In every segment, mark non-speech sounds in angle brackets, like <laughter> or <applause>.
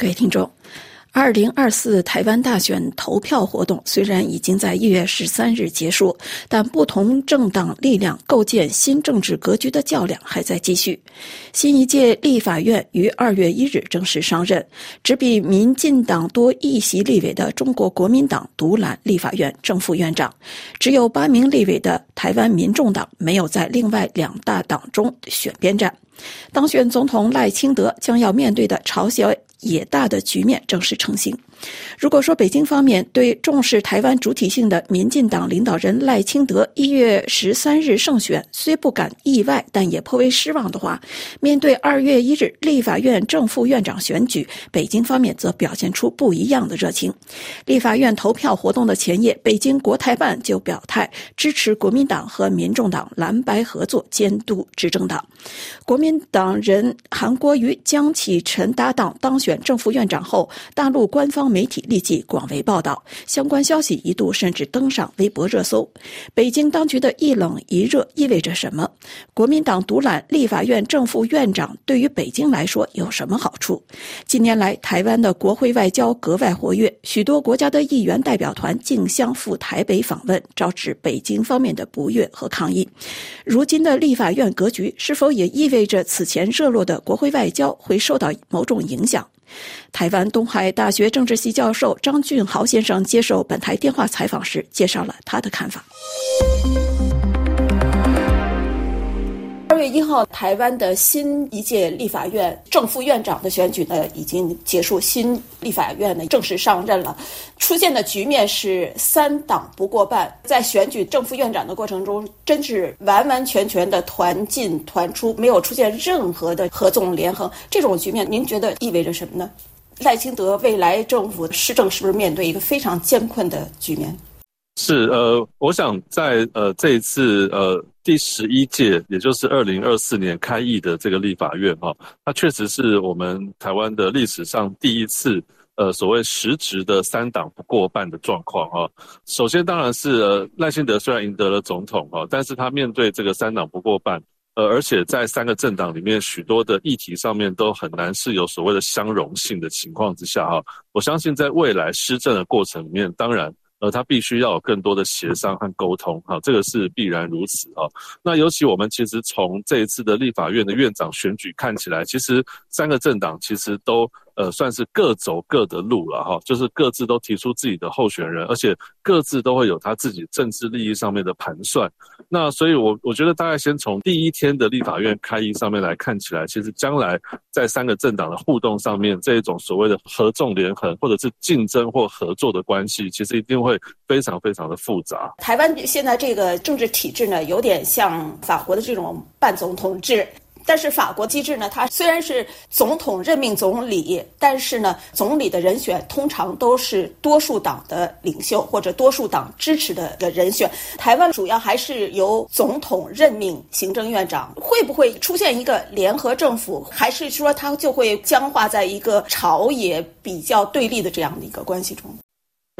各位听众。二零二四台湾大选投票活动虽然已经在一月十三日结束，但不同政党力量构建新政治格局的较量还在继续。新一届立法院于二月一日正式上任，只比民进党多一席立委的中国国民党独揽立法院正副院长，只有八名立委的台湾民众党没有在另外两大党中选边站。当选总统赖清德将要面对的朝鲜。野大的局面正式成型。如果说北京方面对重视台湾主体性的民进党领导人赖清德一月十三日胜选虽不感意外，但也颇为失望的话，面对二月一日立法院正副院长选举，北京方面则表现出不一样的热情。立法院投票活动的前夜，北京国台办就表态支持国民党和民众党蓝白合作监督执政党。国民党人韩国瑜、江启臣搭档当选正副院长后，大陆官方。媒体立即广为报道，相关消息一度甚至登上微博热搜。北京当局的一冷一热意味着什么？国民党独揽立法院正副院长对于北京来说有什么好处？近年来，台湾的国会外交格外活跃，许多国家的议员代表团竞相赴台北访问，招致北京方面的不悦和抗议。如今的立法院格局是否也意味着此前热络的国会外交会受到某种影响？台湾东海大学政治系教授张俊豪先生接受本台电话采访时，介绍了他的看法。二月一号，台湾的新一届立法院正副院长的选举呢已经结束，新立法院呢正式上任了。出现的局面是三党不过半，在选举正副院长的过程中，真是完完全全的团进团出，没有出现任何的合纵连横。这种局面，您觉得意味着什么呢？赖清德未来政府施政是不是面对一个非常艰困的局面？是呃，我想在呃这一次呃第十一届，也就是二零二四年开议的这个立法院哈，它确实是我们台湾的历史上第一次呃所谓实质的三党不过半的状况哈。首先当然是呃赖清德虽然赢得了总统哈，但是他面对这个三党不过半，呃而且在三个政党里面许多的议题上面都很难是有所谓的相容性的情况之下哈，我相信在未来施政的过程里面，当然。呃，他必须要有更多的协商和沟通，哈，这个是必然如此啊。那尤其我们其实从这一次的立法院的院长选举看起来，其实三个政党其实都。呃，算是各走各的路了哈，就是各自都提出自己的候选人，而且各自都会有他自己政治利益上面的盘算。那所以，我我觉得大概先从第一天的立法院开议上面来看起来，其实将来在三个政党的互动上面，这一种所谓的合纵连横，或者是竞争或合作的关系，其实一定会非常非常的复杂。台湾现在这个政治体制呢，有点像法国的这种半总统制。但是法国机制呢，它虽然是总统任命总理，但是呢，总理的人选通常都是多数党的领袖或者多数党支持的的人选。台湾主要还是由总统任命行政院长，会不会出现一个联合政府，还是说它就会僵化在一个朝野比较对立的这样的一个关系中？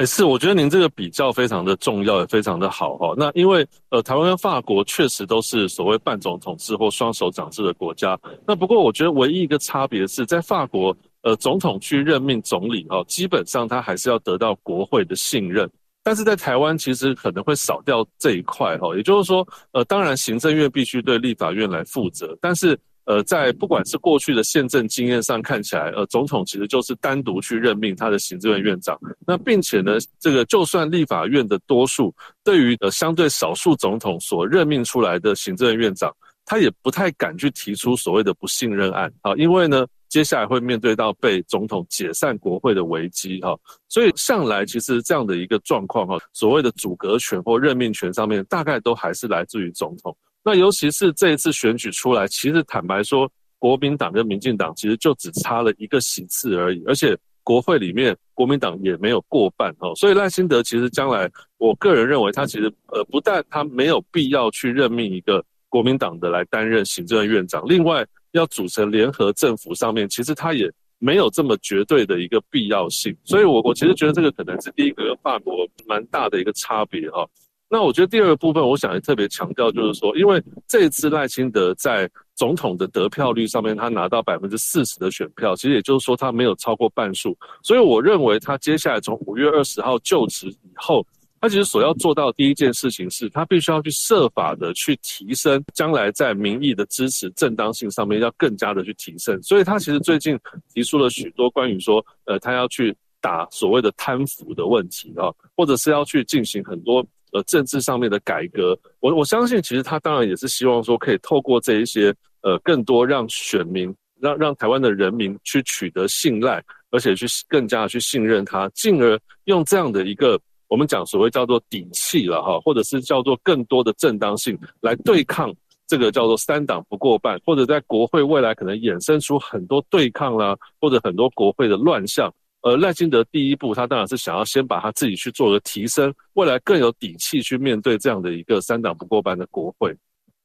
哎，是，我觉得您这个比较非常的重要，也非常的好哈。那因为呃，台湾跟法国确实都是所谓半总统制或双手掌制的国家。那不过我觉得唯一一个差别是在法国，呃，总统去任命总理哈，基本上他还是要得到国会的信任。但是在台湾其实可能会少掉这一块哈，也就是说，呃，当然行政院必须对立法院来负责，但是。呃，在不管是过去的宪政经验上看起来，呃，总统其实就是单独去任命他的行政院院长。那并且呢，这个就算立法院的多数对于呃相对少数总统所任命出来的行政院院长，他也不太敢去提出所谓的不信任案啊，因为呢，接下来会面对到被总统解散国会的危机哈。所以向来其实这样的一个状况哈，所谓的阻隔权或任命权上面，大概都还是来自于总统。那尤其是这一次选举出来，其实坦白说，国民党跟民进党其实就只差了一个席次而已，而且国会里面国民党也没有过半哦，所以赖清德其实将来，我个人认为他其实呃不但他没有必要去任命一个国民党的来担任行政院长，另外要组成联合政府上面，其实他也没有这么绝对的一个必要性，所以我我其实觉得这个可能是第一个法国蛮大的一个差别哈。那我觉得第二个部分，我想特别强调，就是说，因为这次赖清德在总统的得票率上面，他拿到百分之四十的选票，其实也就是说他没有超过半数。所以我认为他接下来从五月二十号就职以后，他其实所要做到的第一件事情是，他必须要去设法的去提升将来在民意的支持正当性上面要更加的去提升。所以他其实最近提出了许多关于说，呃，他要去打所谓的贪腐的问题啊，或者是要去进行很多。呃，政治上面的改革，我我相信，其实他当然也是希望说，可以透过这一些呃，更多让选民，让让台湾的人民去取得信赖，而且去更加的去信任他，进而用这样的一个我们讲所谓叫做底气了哈，或者是叫做更多的正当性来对抗这个叫做三党不过半，或者在国会未来可能衍生出很多对抗啦，或者很多国会的乱象。而，赖清德第一步，他当然是想要先把他自己去做个提升，未来更有底气去面对这样的一个三党不过半的国会。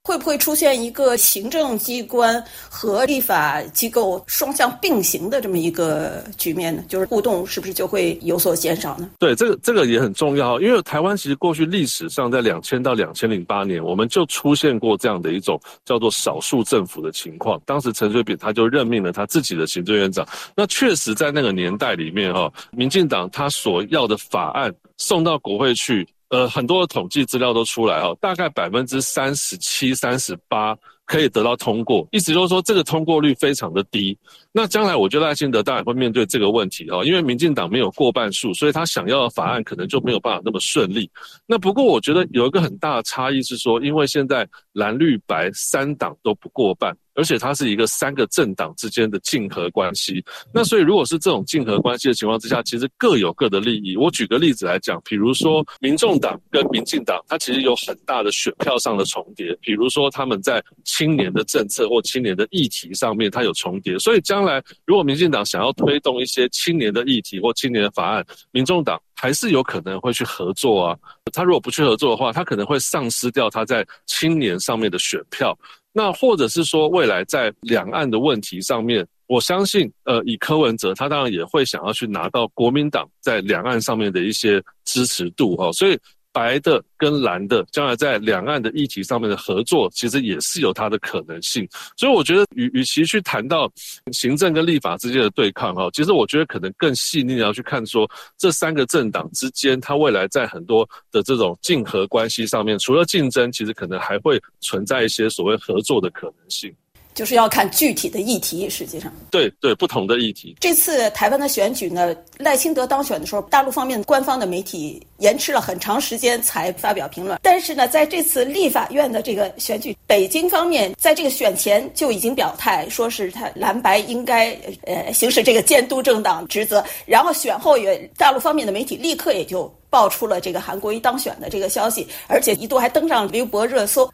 会不会出现一个行政机关和立法机构双向并行的这么一个局面呢？就是互动是不是就会有所减少呢？对，这个这个也很重要，因为台湾其实过去历史上在两千到两千零八年，我们就出现过这样的一种叫做少数政府的情况。当时陈水扁他就任命了他自己的行政院长，那确实在那个年代里面哈，民进党他所要的法案送到国会去。呃，很多的统计资料都出来哦，大概百分之三十七、三十八可以得到通过，意思就是说这个通过率非常的低。那将来我觉得赖清德当然会面对这个问题哦，因为民进党没有过半数，所以他想要的法案可能就没有办法那么顺利。那不过我觉得有一个很大的差异是说，因为现在蓝绿白三党都不过半。而且它是一个三个政党之间的竞合关系，那所以如果是这种竞合关系的情况之下，其实各有各的利益。我举个例子来讲，比如说民众党跟民进党，它其实有很大的选票上的重叠，比如说他们在青年的政策或青年的议题上面，它有重叠。所以将来如果民进党想要推动一些青年的议题或青年的法案，民众党还是有可能会去合作啊。他如果不去合作的话，他可能会丧失掉他在青年上面的选票。那或者是说，未来在两岸的问题上面，我相信，呃，以柯文哲，他当然也会想要去拿到国民党在两岸上面的一些支持度，哦，所以。白的跟蓝的将来在两岸的议题上面的合作，其实也是有它的可能性。所以我觉得，与与其去谈到行政跟立法之间的对抗，哈，其实我觉得可能更细腻的要去看说这三个政党之间，它未来在很多的这种竞合关系上面，除了竞争，其实可能还会存在一些所谓合作的可能性。就是要看具体的议题，实际上，对对，不同的议题。这次台湾的选举呢，赖清德当选的时候，大陆方面官方的媒体延迟了很长时间才发表评论。但是呢，在这次立法院的这个选举，北京方面在这个选前就已经表态，说是他蓝白应该呃行使这个监督政党职责。然后选后也，大陆方面的媒体立刻也就爆出了这个韩国瑜当选的这个消息，而且一度还登上微博热搜。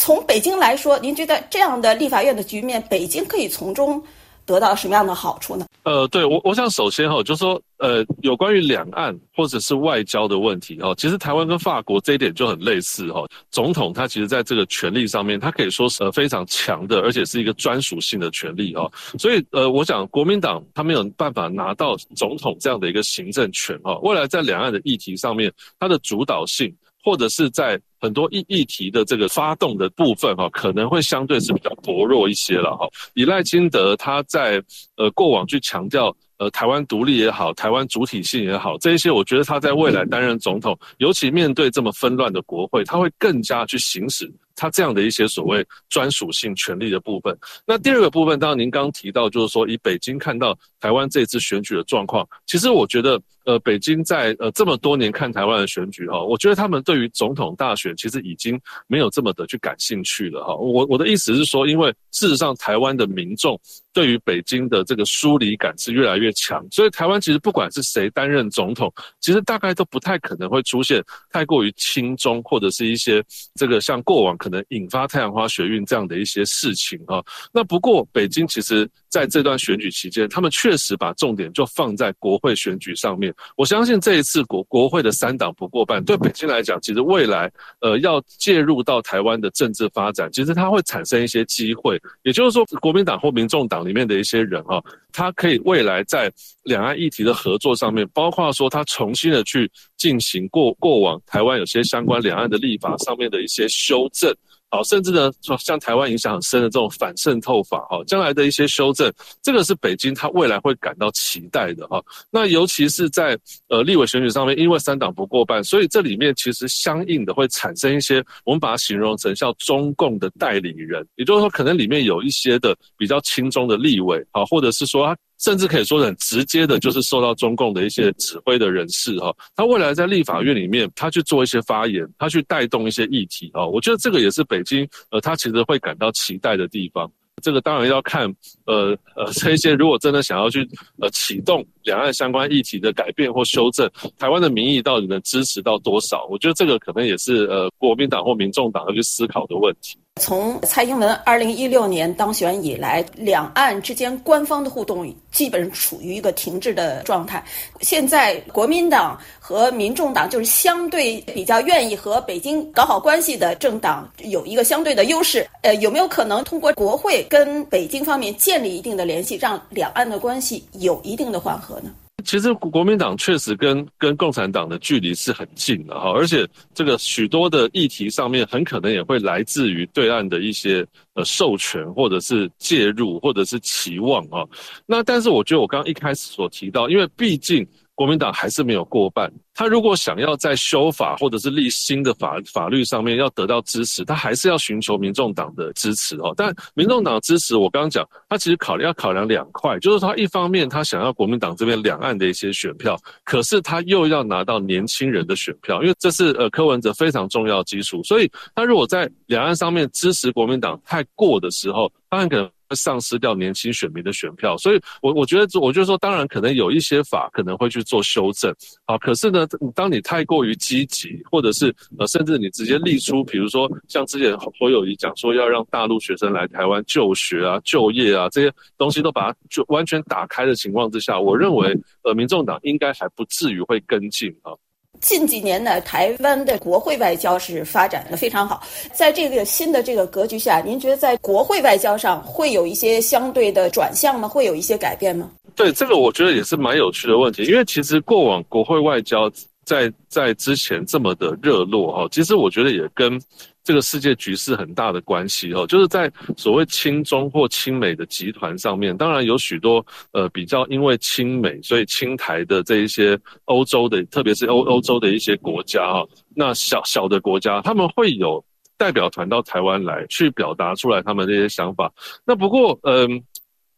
从北京来说，您觉得这样的立法院的局面，北京可以从中得到什么样的好处呢？呃，对我，我想首先哈，就是说，呃，有关于两岸或者是外交的问题哈，其实台湾跟法国这一点就很类似哈。总统他其实在这个权力上面，他可以说是非常强的，而且是一个专属性的权利哈。所以，呃，我想国民党他没有办法拿到总统这样的一个行政权哈，未来在两岸的议题上面，它的主导性。或者是在很多议议题的这个发动的部分哈，可能会相对是比较薄弱一些了哈。以赖清德他在呃过往去强调呃台湾独立也好，台湾主体性也好，这一些我觉得他在未来担任总统，尤其面对这么纷乱的国会，他会更加去行使。他这样的一些所谓专属性权利的部分，那第二个部分，当然您刚刚提到，就是说以北京看到台湾这次选举的状况，其实我觉得，呃，北京在呃这么多年看台湾的选举哈，我觉得他们对于总统大选其实已经没有这么的去感兴趣了哈。我我的意思是说，因为事实上台湾的民众对于北京的这个疏离感是越来越强，所以台湾其实不管是谁担任总统，其实大概都不太可能会出现太过于亲中或者是一些这个像过往可。能引发太阳花学运这样的一些事情啊，那不过北京其实在这段选举期间，他们确实把重点就放在国会选举上面。我相信这一次国国会的三党不过半，对北京来讲，其实未来呃要介入到台湾的政治发展，其实它会产生一些机会。也就是说，国民党或民众党里面的一些人啊，他可以未来在两岸议题的合作上面，包括说他重新的去进行过过往台湾有些相关两岸的立法上面的一些修正。好，甚至呢，像台湾影响很深的这种反渗透法，哈，将来的一些修正，这个是北京它未来会感到期待的，哈。那尤其是在呃立委选举上面，因为三党不过半，所以这里面其实相应的会产生一些，我们把它形容成像中共的代理人，也就是说，可能里面有一些的比较轻中的立委，好，或者是说。甚至可以说很直接的，就是受到中共的一些指挥的人士哈，他未来在立法院里面，他去做一些发言，他去带动一些议题啊，我觉得这个也是北京呃，他其实会感到期待的地方。这个当然要看呃呃 <laughs> 这一些，如果真的想要去呃启动两岸相关议题的改变或修正，台湾的民意到底能支持到多少？我觉得这个可能也是呃国民党或民众党要去思考的问题。从蔡英文二零一六年当选以来，两岸之间官方的互动基本处于一个停滞的状态。现在国民党和民众党就是相对比较愿意和北京搞好关系的政党，有一个相对的优势。呃，有没有可能通过国会跟北京方面建立一定的联系，让两岸的关系有一定的缓和呢？其实国民党确实跟跟共产党的距离是很近的哈，而且这个许多的议题上面很可能也会来自于对岸的一些呃授权或者是介入或者是期望啊。那但是我觉得我刚刚一开始所提到，因为毕竟。国民党还是没有过半，他如果想要在修法或者是立新的法法律上面要得到支持，他还是要寻求民众党的支持哦。但民众党支持，我刚刚讲，他其实考虑要考量两块，就是他一方面他想要国民党这边两岸的一些选票，可是他又要拿到年轻人的选票，因为这是呃柯文哲非常重要基础，所以他如果在两岸上面支持国民党太过的时候，他很可能。丧失掉年轻选民的选票，所以我我觉得，我就说，当然可能有一些法可能会去做修正，啊，可是呢，当你太过于积极，或者是呃，甚至你直接立出，比如说像之前侯友谊讲说要让大陆学生来台湾就学啊、就业啊这些东西都把它就完全打开的情况之下，我认为呃，民众党应该还不至于会跟进啊。近几年呢，台湾的国会外交是发展的非常好。在这个新的这个格局下，您觉得在国会外交上会有一些相对的转向吗？会有一些改变吗？对，这个我觉得也是蛮有趣的问题，因为其实过往国会外交在在之前这么的热络哈，其实我觉得也跟。这个世界局势很大的关系哈，就是在所谓亲中或亲美的集团上面，当然有许多呃比较因为亲美所以亲台的这一些欧洲的，特别是欧欧洲的一些国家啊，那小小的国家他们会有代表团到台湾来去表达出来他们这些想法。那不过嗯，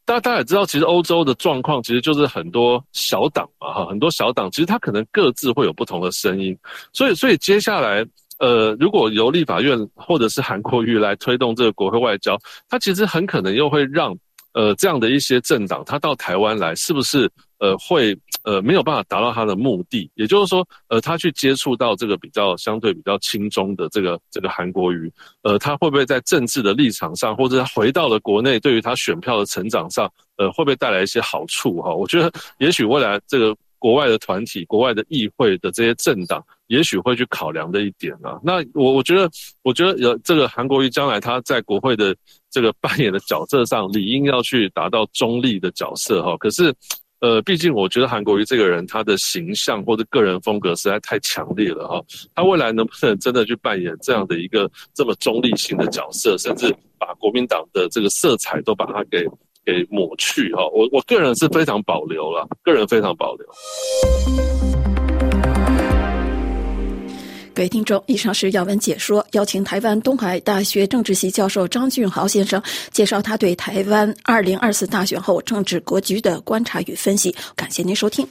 大家大家也知道，其实欧洲的状况其实就是很多小党嘛哈，很多小党其实它可能各自会有不同的声音，所以所以接下来。呃，如果由立法院或者是韩国瑜来推动这个国会外交，他其实很可能又会让呃这样的一些政党，他到台湾来，是不是呃会呃没有办法达到他的目的？也就是说，呃，他去接触到这个比较相对比较轻中的这个这个韩国瑜，呃，他会不会在政治的立场上，或者他回到了国内，对于他选票的成长上，呃，会不会带来一些好处？哈，我觉得 <laughs> 也许未来这个。国外的团体、国外的议会的这些政党，也许会去考量的一点啊。那我我觉得，我觉得有这个韩国瑜将来他在国会的这个扮演的角色上，理应要去达到中立的角色哈。可是，呃，毕竟我觉得韩国瑜这个人他的形象或者个人风格实在太强烈了哈。他未来能不能真的去扮演这样的一个这么中立型的角色，甚至把国民党的这个色彩都把它给。给抹去哈，我我个人是非常保留了，个人非常保留。各位听众，以上是要闻解说，邀请台湾东海大学政治系教授张俊豪先生介绍他对台湾二零二四大选后政治格局的观察与分析。感谢您收听。